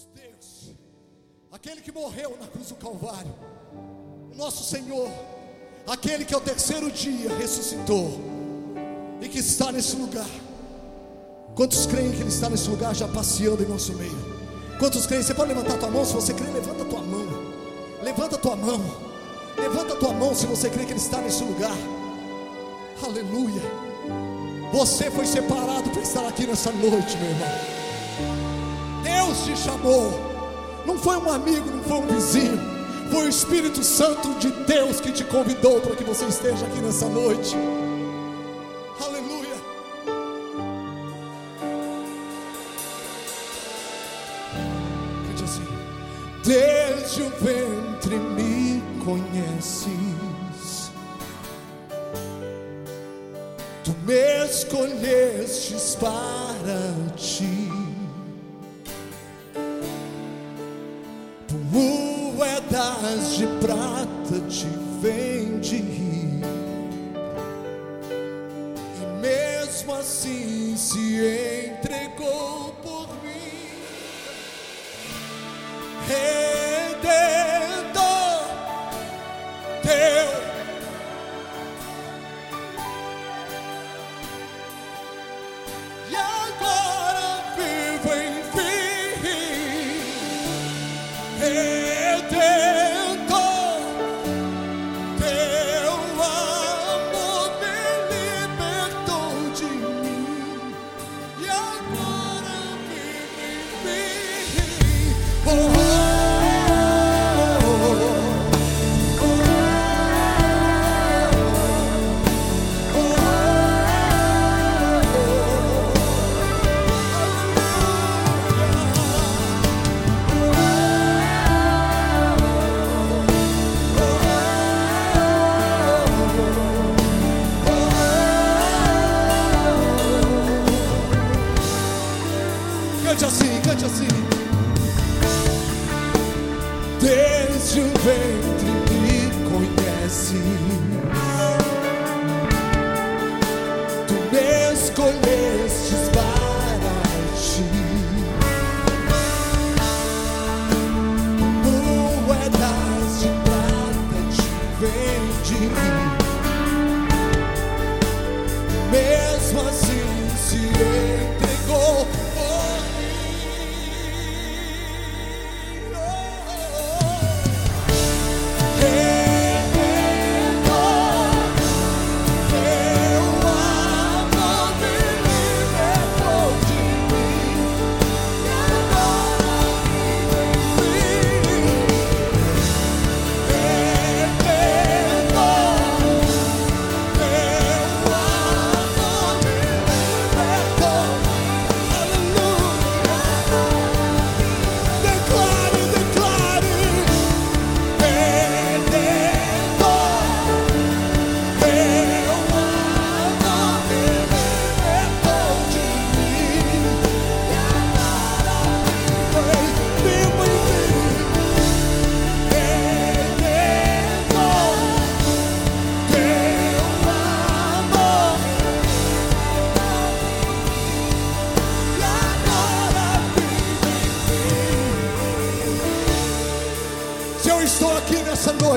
nosso Deus, aquele que morreu na cruz do Calvário, o nosso Senhor, aquele que ao terceiro dia ressuscitou e que está nesse lugar. Quantos creem que Ele está nesse lugar já passeando em nosso meio? Quantos creem? Você pode levantar a tua mão? Se você crê, levanta a tua mão. Levanta a tua mão. Levanta a tua mão se você crê que Ele está nesse lugar. Aleluia. Você foi separado para estar aqui nessa noite, meu irmão. Deus te chamou. Não foi um amigo, não foi um vizinho. Foi o Espírito Santo de Deus que te convidou para que você esteja aqui nessa noite. Aleluia. Cante assim. Desde o ventre me conheces. Tu me escolhestes para ti. Assim se entregou por mim. Redentor Cante assim, cante assim. Desde o ventre me conheces. Tu me escolhestes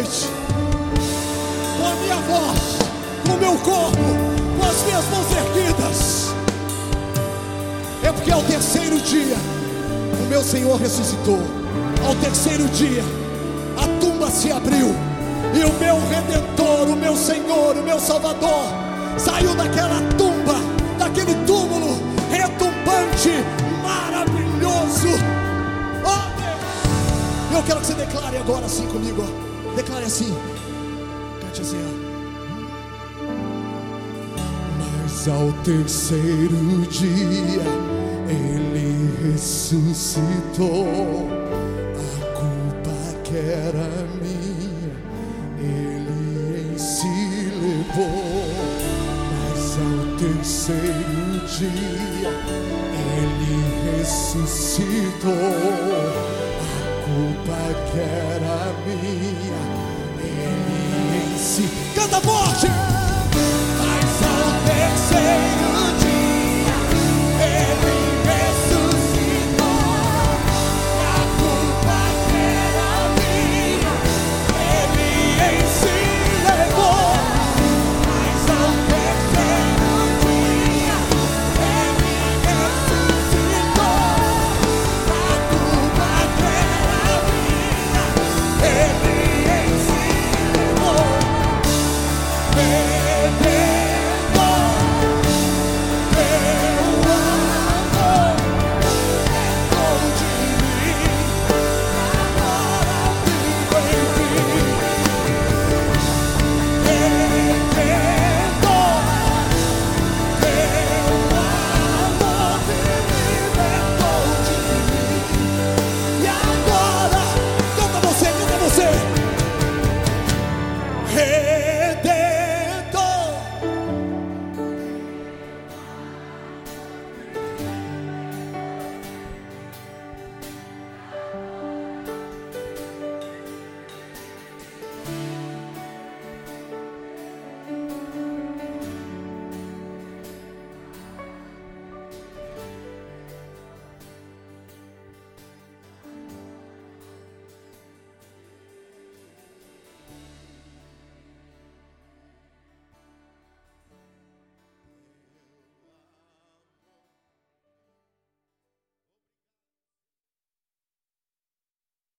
noite, com a minha voz, com o meu corpo, com as minhas mãos erguidas, é porque ao terceiro dia o meu Senhor ressuscitou. Ao terceiro dia a tumba se abriu e o meu redentor, o meu Senhor, o meu Salvador saiu daquela tumba, daquele túmulo retumbante, maravilhoso. Oh Deus! Eu quero que você declare agora assim comigo, ó. Declare assim. Ó. Mas ao terceiro dia ele ressuscitou. A culpa que era minha, ele em si levou. Mas ao terceiro dia ele ressuscitou. Culpa que era minha, ele em si. Canta forte!